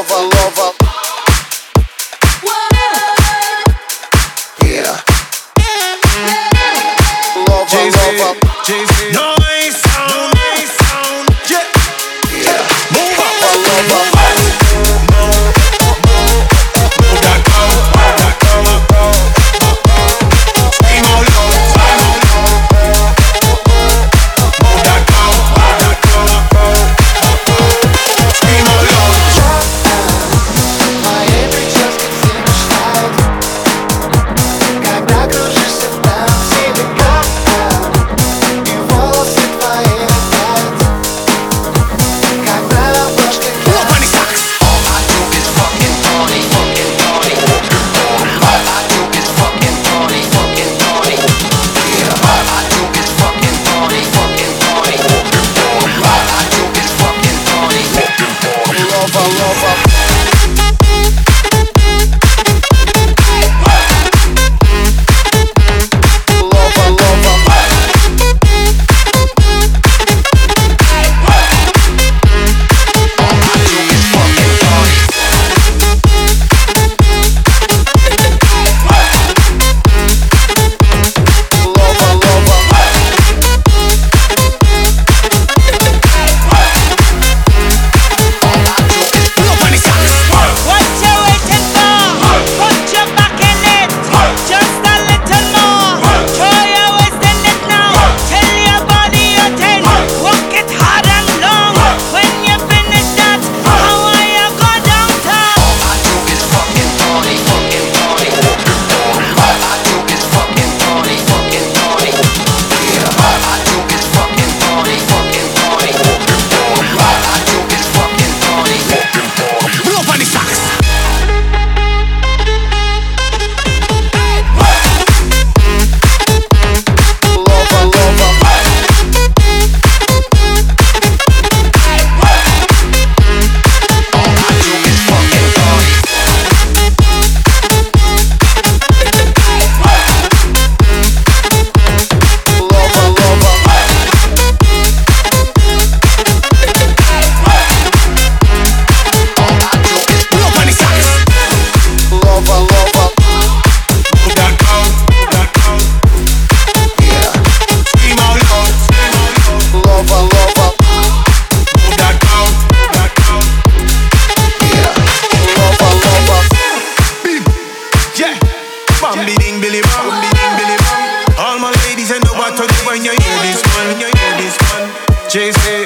lover, lover. Jay Z.